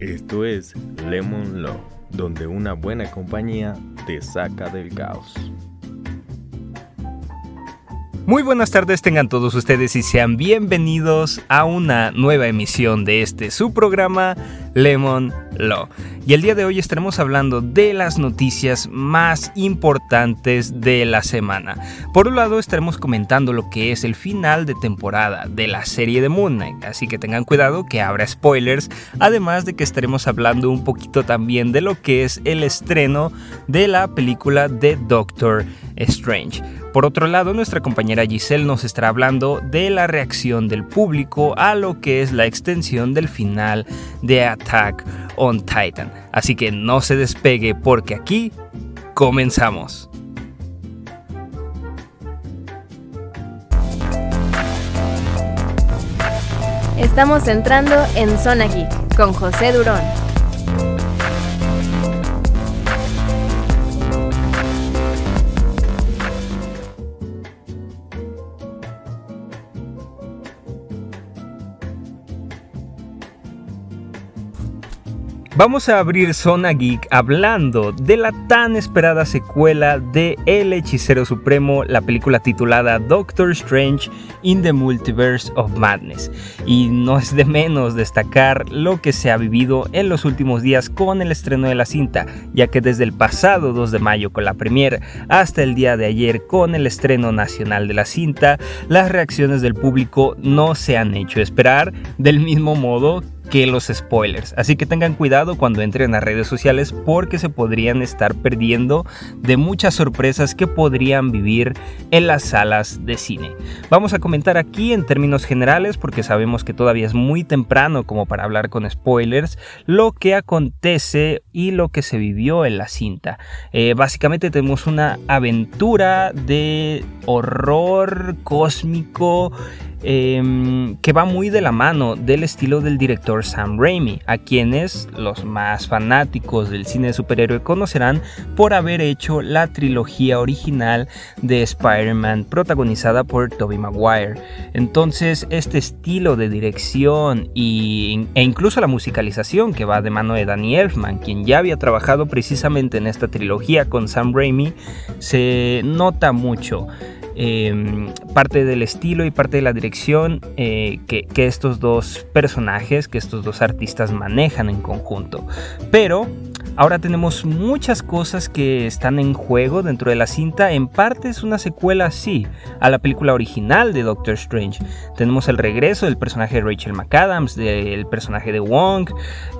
Esto es Lemon Law, donde una buena compañía te saca del caos. Muy buenas tardes tengan todos ustedes y sean bienvenidos a una nueva emisión de este su programa Lemon Y el día de hoy estaremos hablando de las noticias más importantes de la semana. Por un lado estaremos comentando lo que es el final de temporada de la serie de Moon Knight, así que tengan cuidado que habrá spoilers, además de que estaremos hablando un poquito también de lo que es el estreno de la película de Doctor Strange. Por otro lado, nuestra compañera Giselle nos estará hablando de la reacción del público a lo que es la extensión del final de Attack on Titan. Así que no se despegue porque aquí comenzamos. Estamos entrando en Zona Geek con José Durón. Vamos a abrir Zona Geek hablando de la tan esperada secuela de El Hechicero Supremo, la película titulada Doctor Strange in the Multiverse of Madness. Y no es de menos destacar lo que se ha vivido en los últimos días con el estreno de la cinta, ya que desde el pasado 2 de mayo con la premiere hasta el día de ayer con el estreno nacional de la cinta, las reacciones del público no se han hecho esperar, del mismo modo que los spoilers. Así que tengan cuidado cuando entren a redes sociales porque se podrían estar perdiendo de muchas sorpresas que podrían vivir en las salas de cine. Vamos a comentar aquí en términos generales porque sabemos que todavía es muy temprano como para hablar con spoilers lo que acontece y lo que se vivió en la cinta. Eh, básicamente tenemos una aventura de horror cósmico Em, que va muy de la mano del estilo del director Sam Raimi, a quienes los más fanáticos del cine de superhéroe conocerán por haber hecho la trilogía original de Spider-Man protagonizada por Tobey Maguire. Entonces, este estilo de dirección y, e incluso la musicalización que va de mano de Danny Elfman, quien ya había trabajado precisamente en esta trilogía con Sam Raimi, se nota mucho. Em, parte del estilo y parte de la dirección eh, que, que, estos dos personajes, que estos dos artistas manejan en conjunto. Pero Ahora tenemos muchas cosas que están en juego dentro de la cinta. En parte es una secuela, sí, a la película original de Doctor Strange. Tenemos el regreso del personaje de Rachel McAdams, del personaje de Wong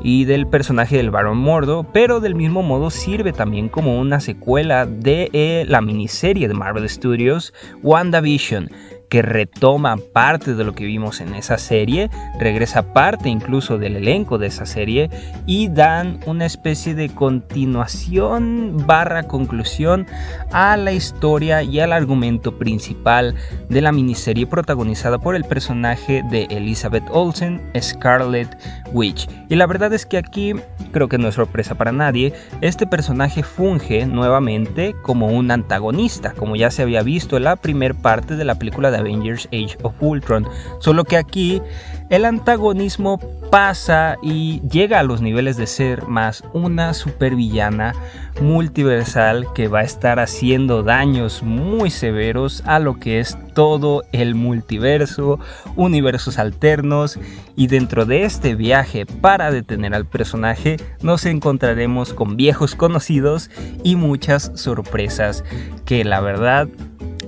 y del personaje del Baron Mordo, pero del mismo modo sirve también como una secuela de eh, la miniserie de Marvel Studios WandaVision que retoma parte de lo que vimos en esa serie, regresa parte incluso del elenco de esa serie y dan una especie de continuación barra conclusión a la historia y al argumento principal de la miniserie protagonizada por el personaje de Elizabeth Olsen, Scarlet Witch. Y la verdad es que aquí, creo que no es sorpresa para nadie, este personaje funge nuevamente como un antagonista, como ya se había visto en la primera parte de la película de Avengers Age of Ultron, solo que aquí el antagonismo pasa y llega a los niveles de ser más una supervillana multiversal que va a estar haciendo daños muy severos a lo que es todo el multiverso, universos alternos y dentro de este viaje para detener al personaje nos encontraremos con viejos conocidos y muchas sorpresas que la verdad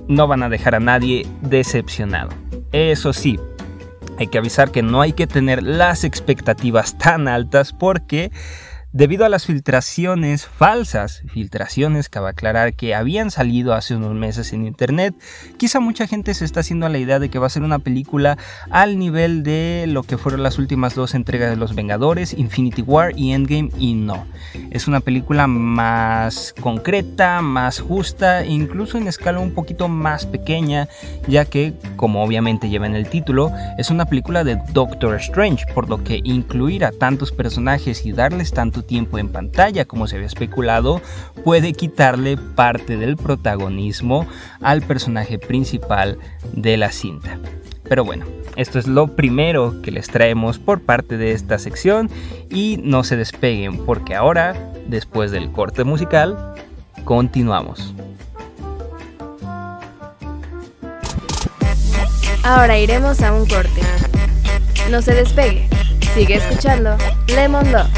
no van a dejar a nadie decepcionado. Eso sí, hay que avisar que no hay que tener las expectativas tan altas porque Debido a las filtraciones falsas, filtraciones que va a aclarar que habían salido hace unos meses en internet, quizá mucha gente se está haciendo la idea de que va a ser una película al nivel de lo que fueron las últimas dos entregas de Los Vengadores, Infinity War y Endgame, y no. Es una película más concreta, más justa, incluso en escala un poquito más pequeña, ya que, como obviamente lleva en el título, es una película de Doctor Strange, por lo que incluir a tantos personajes y darles tanto tiempo en pantalla como se había especulado, puede quitarle parte del protagonismo al personaje principal de la cinta. Pero bueno, esto es lo primero que les traemos por parte de esta sección y no se despeguen porque ahora, después del corte musical, continuamos. Ahora iremos a un corte. No se despegue. Sigue escuchando Lemon Love.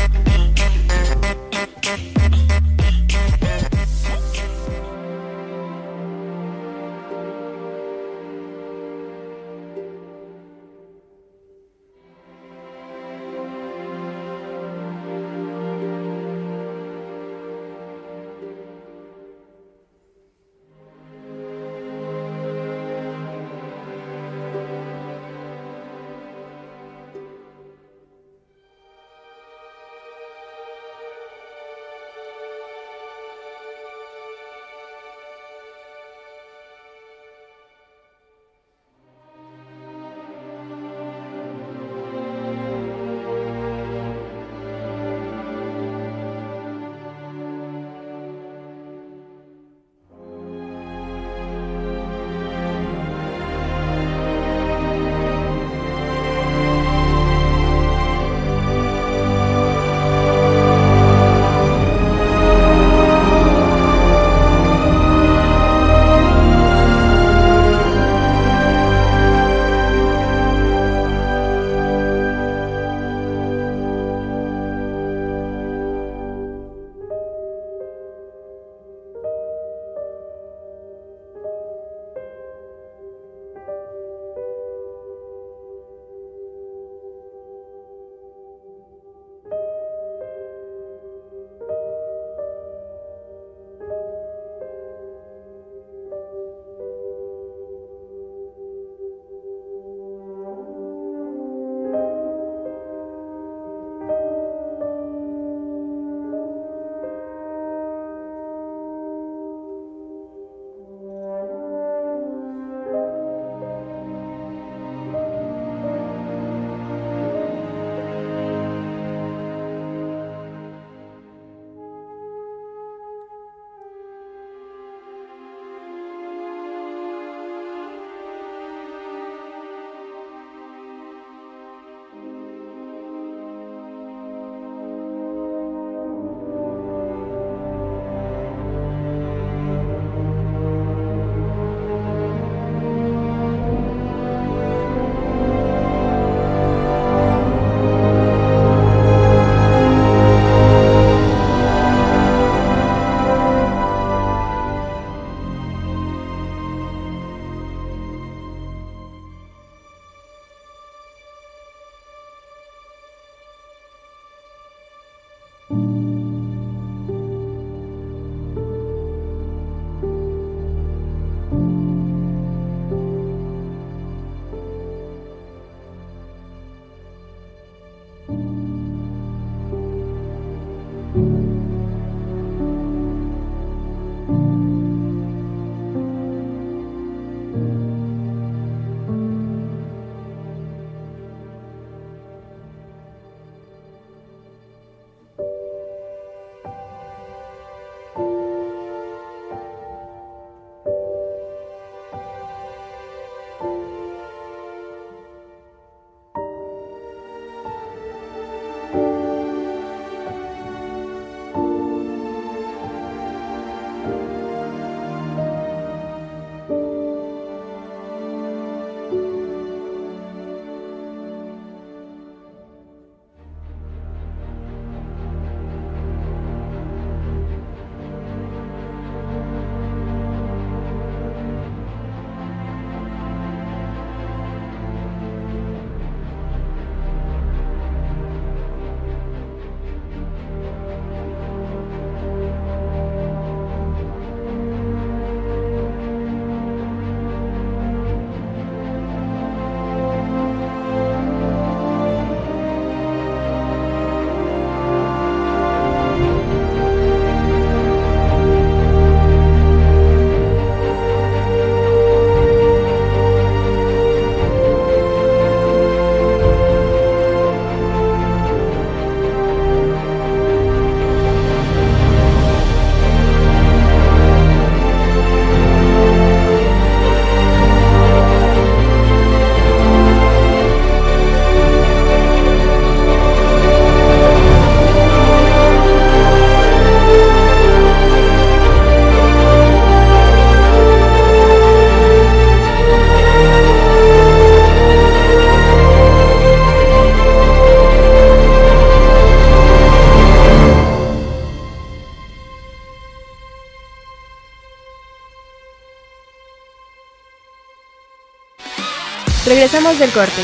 Regresamos del corte.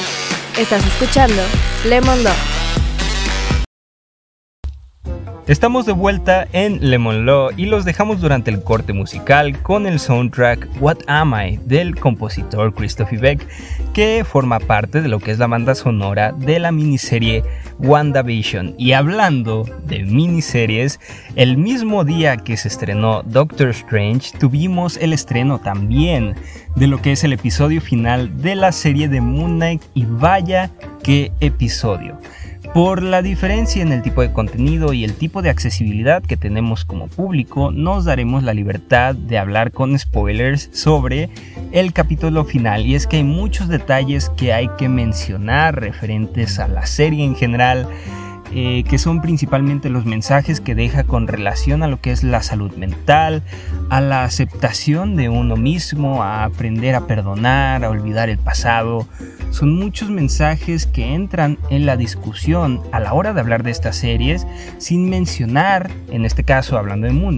Estás escuchando Lemon Law. Estamos de vuelta en Lemon Law y los dejamos durante el corte musical con el soundtrack What Am I del compositor Christopher Beck, que forma parte de lo que es la banda sonora de la miniserie WandaVision. Y hablando de miniseries, el mismo día que se estrenó Doctor Strange, tuvimos el estreno también de lo que es el episodio final de la serie de Moon Knight y vaya qué episodio. Por la diferencia en el tipo de contenido y el tipo de accesibilidad que tenemos como público, nos daremos la libertad de hablar con spoilers sobre el capítulo final. Y es que hay muchos detalles que hay que mencionar referentes a la serie en general. Eh, que son principalmente los mensajes que deja con relación a lo que es la salud mental, a la aceptación de uno mismo, a aprender a perdonar, a olvidar el pasado, son muchos mensajes que entran en la discusión a la hora de hablar de estas series sin mencionar, en este caso hablando de Moon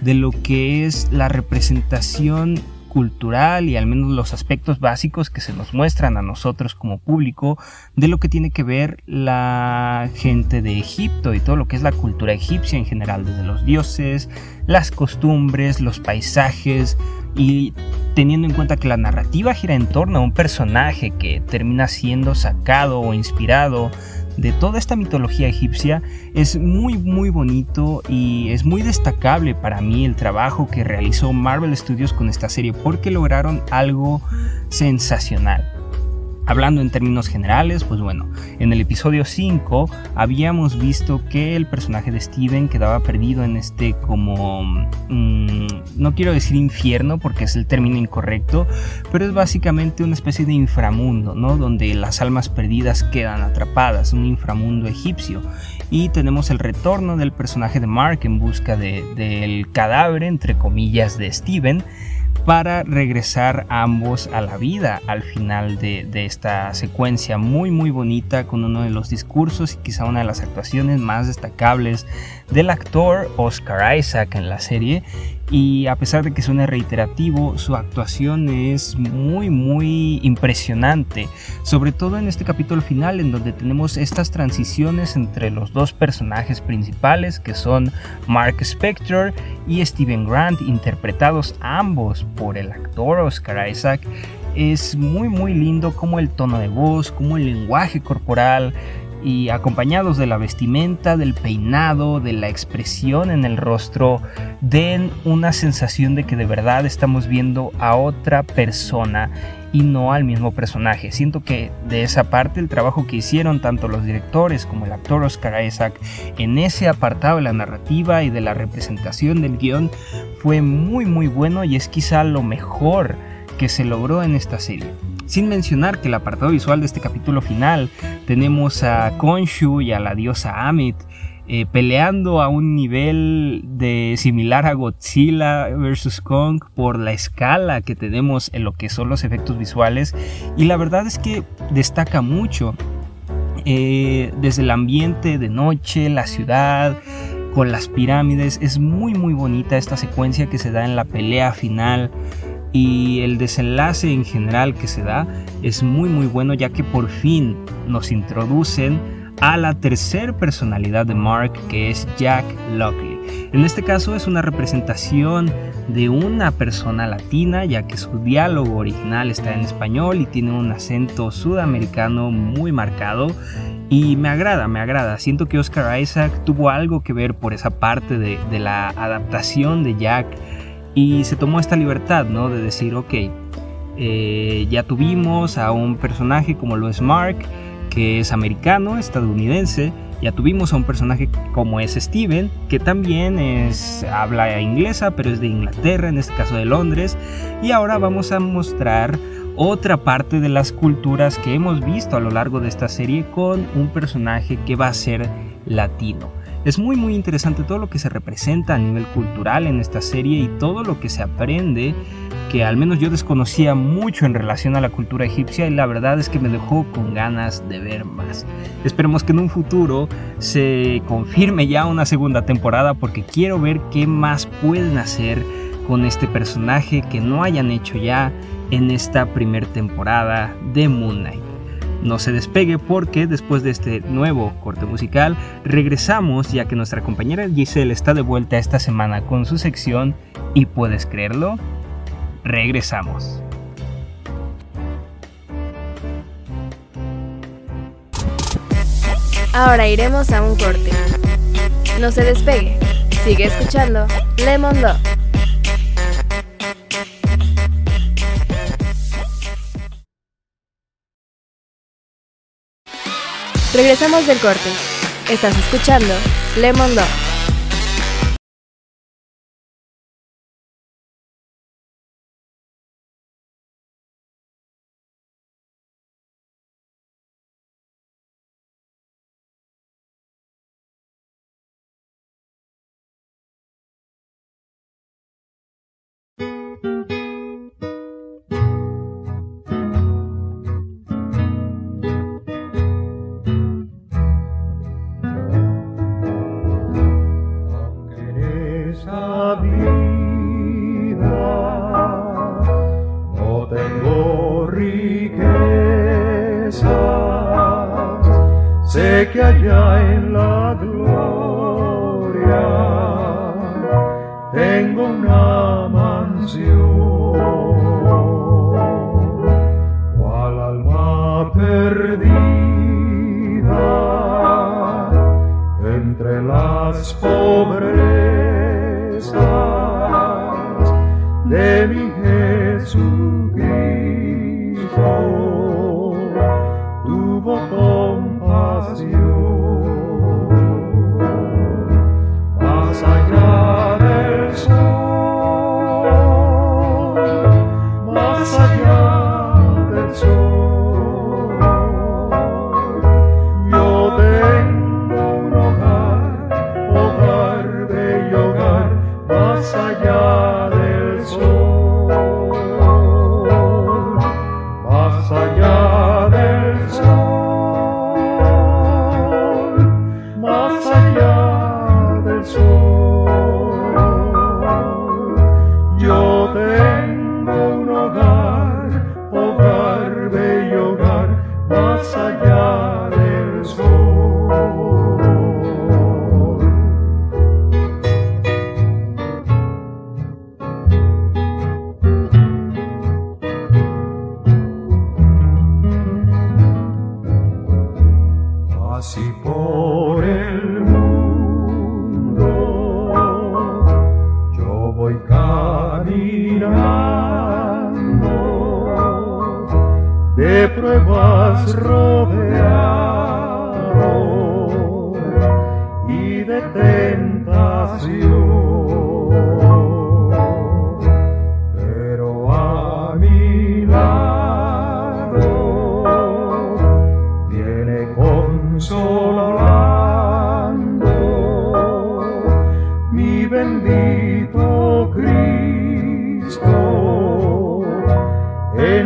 de lo que es la representación cultural y al menos los aspectos básicos que se nos muestran a nosotros como público de lo que tiene que ver la gente de Egipto y todo lo que es la cultura egipcia en general, desde los dioses, las costumbres, los paisajes, y teniendo en cuenta que la narrativa gira en torno a un personaje que termina siendo sacado o inspirado de toda esta mitología egipcia es muy muy bonito y es muy destacable para mí el trabajo que realizó Marvel Studios con esta serie porque lograron algo sensacional. Hablando en términos generales, pues bueno, en el episodio 5 habíamos visto que el personaje de Steven quedaba perdido en este como... Mm, no quiero decir infierno porque es el término incorrecto, pero es básicamente una especie de inframundo, ¿no? Donde las almas perdidas quedan atrapadas, un inframundo egipcio. Y tenemos el retorno del personaje de Mark en busca del cadáver, entre comillas, de Steven para regresar ambos a la vida al final de, esta secuencia muy muy bonita con uno de los discursos y quizá una de las actuaciones más destacables del actor Oscar Isaac en la serie y a pesar de que suene reiterativo, su actuación es muy muy impresionante, sobre todo en este capítulo final en donde tenemos estas transiciones entre los dos personajes principales que son Mark Spector y Steven Grant, interpretados ambos por el actor Oscar Isaac. Es muy muy lindo como el tono de voz, como el lenguaje corporal, y acompañados de la vestimenta, del peinado, de la expresión en el rostro, den una sensación de que de verdad estamos viendo a otra persona y no al mismo personaje. Siento que de esa parte el trabajo que hicieron tanto los directores como el actor Oscar Isaac en ese apartado de la narrativa y de la representación del guion fue muy muy bueno y es quizá lo mejor que se logró en esta serie. Sin mencionar que el apartado visual de este capítulo final tenemos a Konshu y a la diosa Amit eh, peleando a un nivel de similar a Godzilla vs. Kong por la escala que tenemos en lo que son los efectos visuales y la verdad es que destaca mucho eh, desde el ambiente de noche, la ciudad, con las pirámides, es muy muy bonita esta secuencia que se da en la pelea final y el desenlace en general que se da es muy muy bueno ya que por fin nos introducen a la tercera personalidad de Mark que es Jack Lockley. En este caso es una representación de una persona latina ya que su diálogo original está en español y tiene un acento sudamericano muy marcado y me agrada, me agrada. Siento que Oscar Isaac tuvo algo que ver por esa parte de, de la adaptación de Jack y se tomó esta libertad, ¿no? De decir, ok, eh, ya tuvimos a un personaje como lo es Mark, que es americano, estadounidense. Ya tuvimos a un personaje como es Steven, que también es, habla inglesa, pero es de Inglaterra, en este caso de Londres. Y ahora vamos a mostrar otra parte de las culturas que hemos visto a lo largo de esta serie con un personaje que va a ser latino. Es muy muy interesante todo lo que se representa a nivel cultural en esta serie y todo lo que se aprende que al menos yo desconocía mucho en relación a la cultura egipcia y la verdad es que me dejó con ganas de ver más. Esperemos que en un futuro se confirme ya una segunda temporada porque quiero ver qué más pueden hacer con este personaje que no hayan hecho ya en esta primera temporada de Moon Knight. No se despegue porque después de este nuevo corte musical regresamos ya que nuestra compañera Giselle está de vuelta esta semana con su sección y puedes creerlo, regresamos. Ahora iremos a un corte. No se despegue. Sigue escuchando Lemon Love. Regresamos del corte. Estás escuchando Lemon Love. Cual alma perdida entre las pobrezas de mi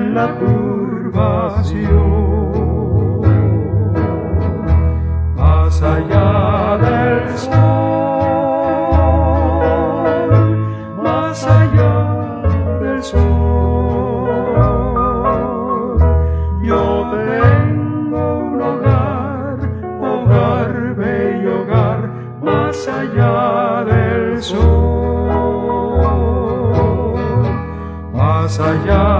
la turbación. Más allá del sol, más allá del sol, yo tengo un hogar, hogar, bello hogar, más allá del sol, más allá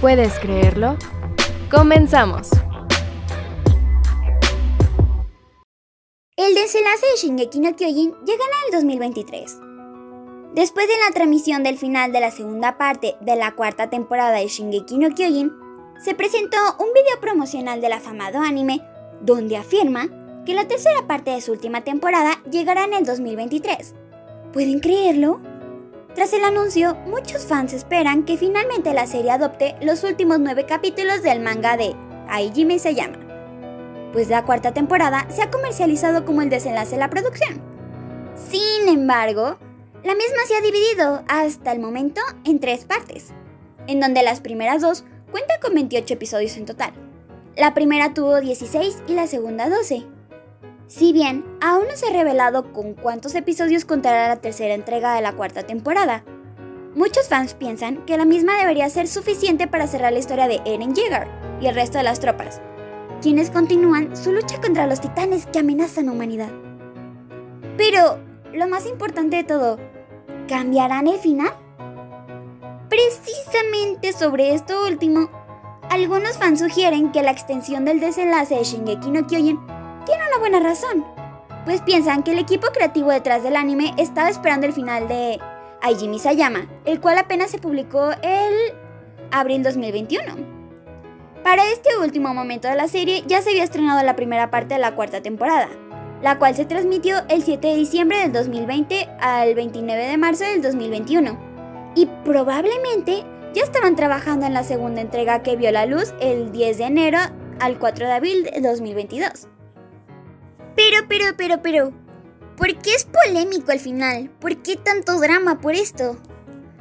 ¿Puedes creerlo? Comenzamos. El desenlace de Shingeki no Kyojin llegará en el 2023. Después de la transmisión del final de la segunda parte de la cuarta temporada de Shingeki no Kyojin, se presentó un video promocional del afamado anime donde afirma que la tercera parte de su última temporada llegará en el 2023. ¿Pueden creerlo? Tras el anuncio, muchos fans esperan que finalmente la serie adopte los últimos nueve capítulos del manga de Aijime se llama, pues la cuarta temporada se ha comercializado como el desenlace de la producción. Sin embargo, la misma se ha dividido hasta el momento en tres partes, en donde las primeras dos cuentan con 28 episodios en total. La primera tuvo 16 y la segunda 12. Si bien aún no se ha revelado con cuántos episodios contará la tercera entrega de la cuarta temporada, muchos fans piensan que la misma debería ser suficiente para cerrar la historia de Eren Yeager y el resto de las tropas, quienes continúan su lucha contra los titanes que amenazan a humanidad. Pero, lo más importante de todo, ¿cambiarán el final? Precisamente sobre esto último, algunos fans sugieren que la extensión del desenlace de Shingeki no Kyojin tiene una buena razón, pues piensan que el equipo creativo detrás del anime estaba esperando el final de Aijimi Sayama, el cual apenas se publicó el abril 2021. Para este último momento de la serie ya se había estrenado la primera parte de la cuarta temporada, la cual se transmitió el 7 de diciembre del 2020 al 29 de marzo del 2021. Y probablemente ya estaban trabajando en la segunda entrega que vio la luz el 10 de enero al 4 de abril de 2022. Pero, pero, pero, pero, ¿por qué es polémico al final? ¿Por qué tanto drama por esto?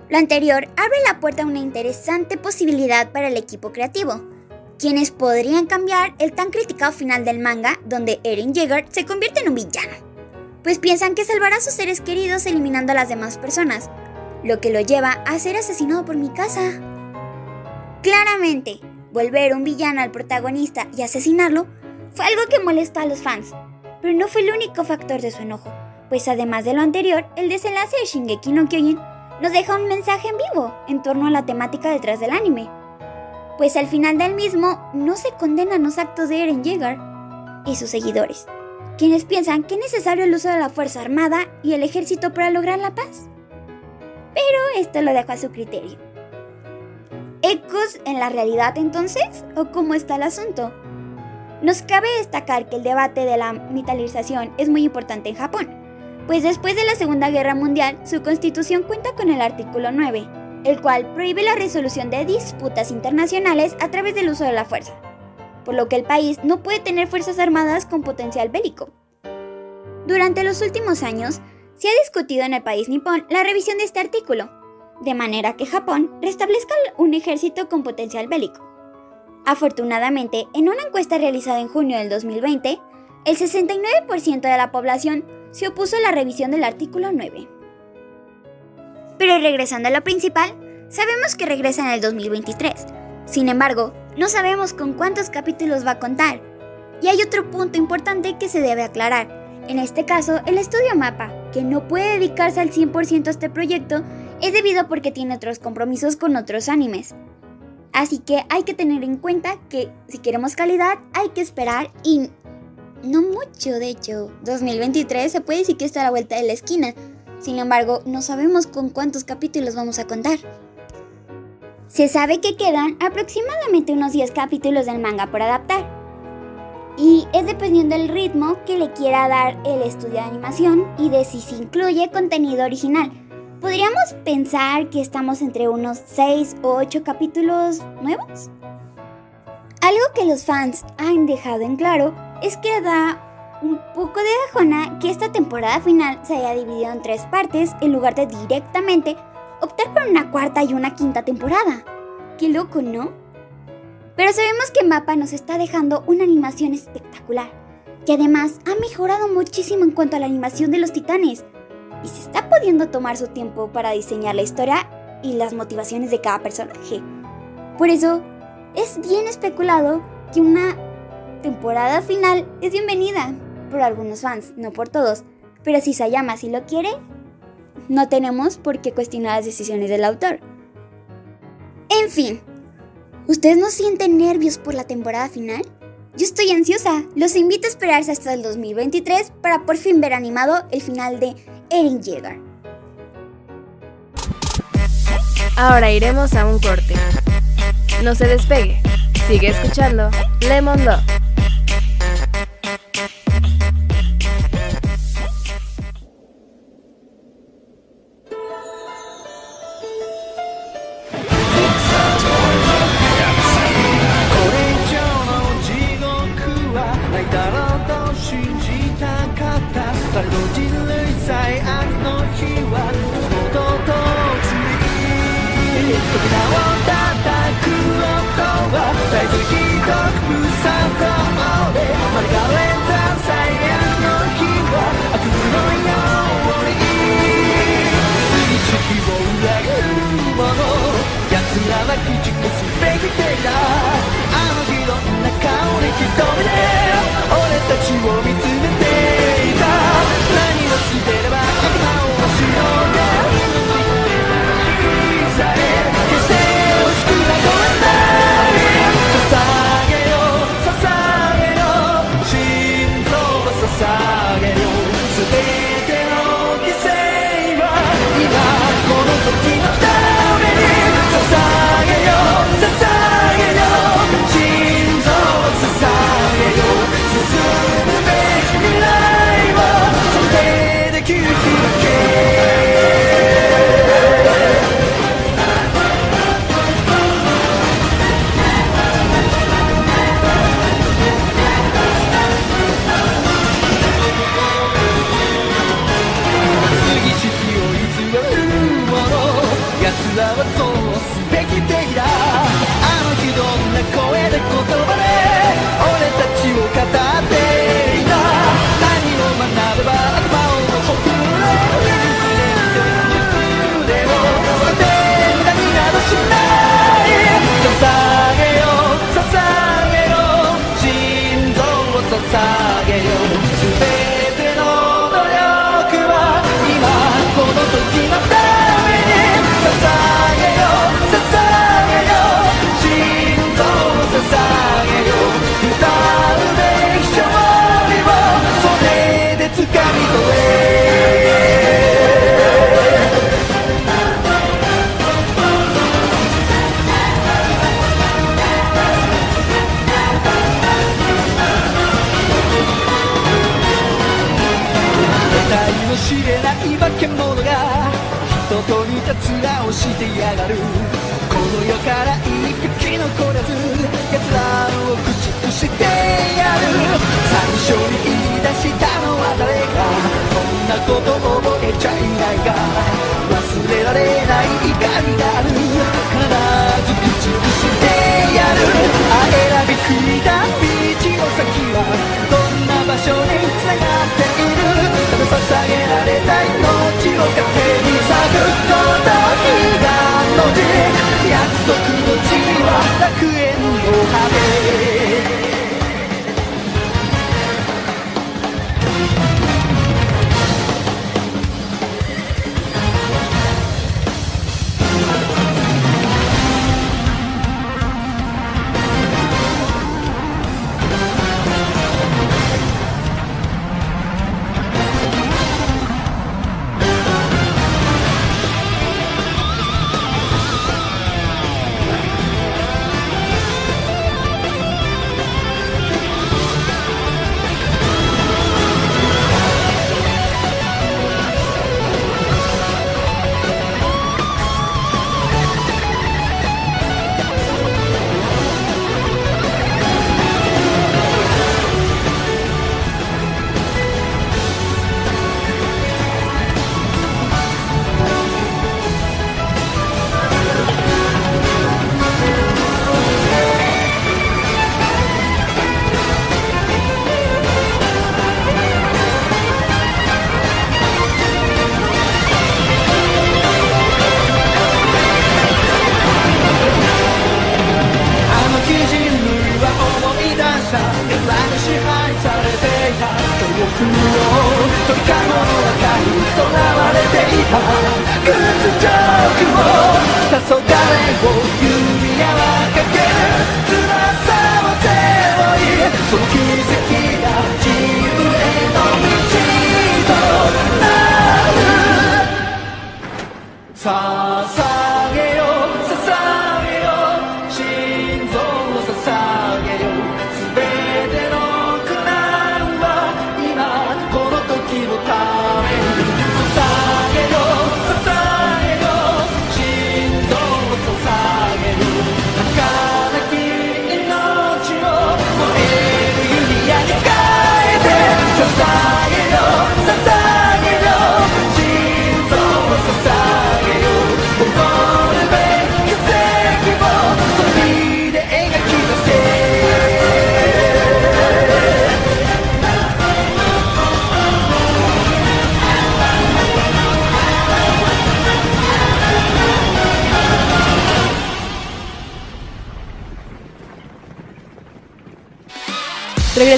Lo anterior abre la puerta a una interesante posibilidad para el equipo creativo quienes podrían cambiar el tan criticado final del manga donde Eren Jaeger se convierte en un villano, pues piensan que salvará a sus seres queridos eliminando a las demás personas, lo que lo lleva a ser asesinado por mi casa. Claramente, volver un villano al protagonista y asesinarlo fue algo que molestó a los fans, pero no fue el único factor de su enojo, pues además de lo anterior, el desenlace de Shingeki no Kyojin nos deja un mensaje en vivo en torno a la temática detrás del anime, pues al final del mismo no se condenan los actos de Eren Yeager y sus seguidores, quienes piensan que es necesario el uso de la Fuerza Armada y el ejército para lograr la paz. Pero esto lo dejo a su criterio. ¿Ecos en la realidad entonces? ¿O cómo está el asunto? Nos cabe destacar que el debate de la militarización es muy importante en Japón, pues después de la Segunda Guerra Mundial su constitución cuenta con el artículo 9, el cual prohíbe la resolución de disputas internacionales a través del uso de la fuerza, por lo que el país no puede tener fuerzas armadas con potencial bélico. Durante los últimos años, se ha discutido en el país nipón la revisión de este artículo, de manera que Japón restablezca un ejército con potencial bélico. Afortunadamente, en una encuesta realizada en junio del 2020, el 69% de la población se opuso a la revisión del artículo 9. Pero regresando a lo principal, sabemos que regresa en el 2023. Sin embargo, no sabemos con cuántos capítulos va a contar. Y hay otro punto importante que se debe aclarar. En este caso, el estudio Mapa, que no puede dedicarse al 100% a este proyecto, es debido porque tiene otros compromisos con otros animes. Así que hay que tener en cuenta que si queremos calidad hay que esperar y no mucho, de hecho. 2023 se puede decir que está a la vuelta de la esquina. Sin embargo, no sabemos con cuántos capítulos vamos a contar. Se sabe que quedan aproximadamente unos 10 capítulos del manga por adaptar. Y es dependiendo del ritmo que le quiera dar el estudio de animación y de si se incluye contenido original. Podríamos pensar que estamos entre unos 6 o 8 capítulos nuevos. Algo que los fans han dejado en claro es que da un poco de bajona que esta temporada final se haya dividido en tres partes en lugar de directamente optar por una cuarta y una quinta temporada. Qué loco, ¿no? Pero sabemos que Mapa nos está dejando una animación espectacular, que además ha mejorado muchísimo en cuanto a la animación de los titanes, y se está pudiendo tomar su tiempo para diseñar la historia y las motivaciones de cada personaje. Por eso, es bien especulado que una temporada final es bienvenida, por algunos fans, no por todos. Pero si Sayama sí lo quiere, no tenemos por qué cuestionar las decisiones del autor. En fin, ¿ustedes no sienten nervios por la temporada final? Yo estoy ansiosa. Los invito a esperarse hasta el 2023 para por fin ver animado el final de Eren. Ahora iremos a un corte. No se despegue. Sigue escuchando Lemon Love. てやがる。この世から一匹残らず奴らを駆逐してやる。最初に言い出したのは誰か。そんなこと覚えちゃいないか忘れられない怒りがある。必ず駆逐してやる。あ選びくいた道の先はどんな場所に繋がってる捧げられた命をに探ること悲の約束の地は楽園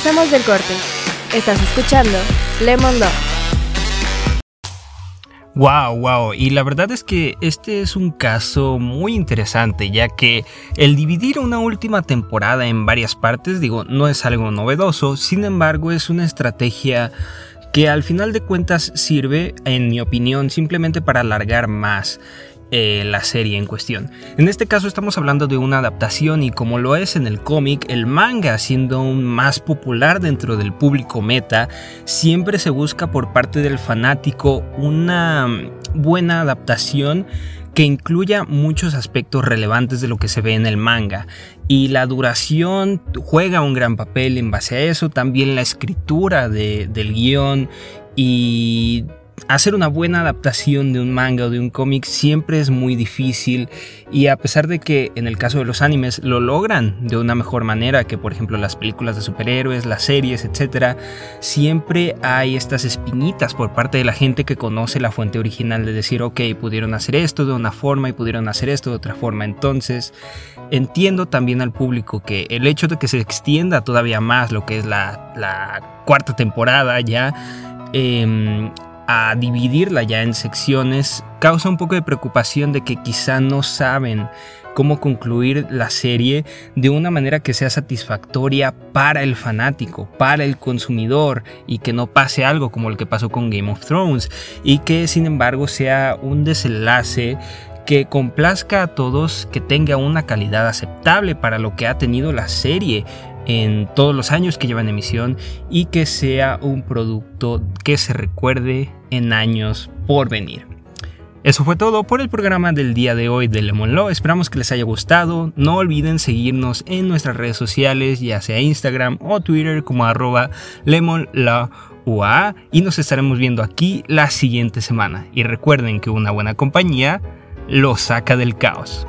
Regresamos del corte. Estás escuchando Lemon. Wow, wow. Y la verdad es que este es un caso muy interesante, ya que el dividir una última temporada en varias partes, digo, no es algo novedoso, sin embargo es una estrategia que al final de cuentas sirve, en mi opinión, simplemente para alargar más eh, la serie en cuestión. En este caso estamos hablando de una adaptación y como lo es en el cómic, el manga siendo aún más popular dentro del público meta, siempre se busca por parte del fanático una buena adaptación que incluya muchos aspectos relevantes de lo que se ve en el manga. Y la duración juega un gran papel en base a eso, también la escritura del guion y hacer una buena adaptación de un manga o de un cómic siempre es muy difícil y a pesar de que en el caso de los animes lo logran de una mejor manera que por ejemplo las películas de superhéroes, las series, etc., siempre hay estas espinitas por parte de la gente que conoce la fuente original de decir, ok, pudieron hacer esto de una forma y pudieron hacer esto de otra forma. Entonces, entiendo también al público que el hecho de que se extienda todavía más lo que es la, cuarta temporada ya, eh, a dividirla ya en secciones causa un poco de preocupación de que quizá no saben cómo concluir la serie de una manera que sea satisfactoria para el fanático, para el consumidor y que no pase algo como el que pasó con Game of Thrones y que sin embargo sea un desenlace que complazca a todos, que tenga una calidad aceptable para lo que ha tenido la serie en todos los años que lleva en emisión y que sea un producto que se recuerde en años por venir. Eso fue todo por el programa del día de hoy de Lemon Law. Esperamos que les haya gustado. No olviden seguirnos en nuestras redes sociales, ya sea Instagram o Twitter como arroba Lemon y nos estaremos viendo aquí la siguiente semana. Y recuerden que una buena compañía lo saca del caos.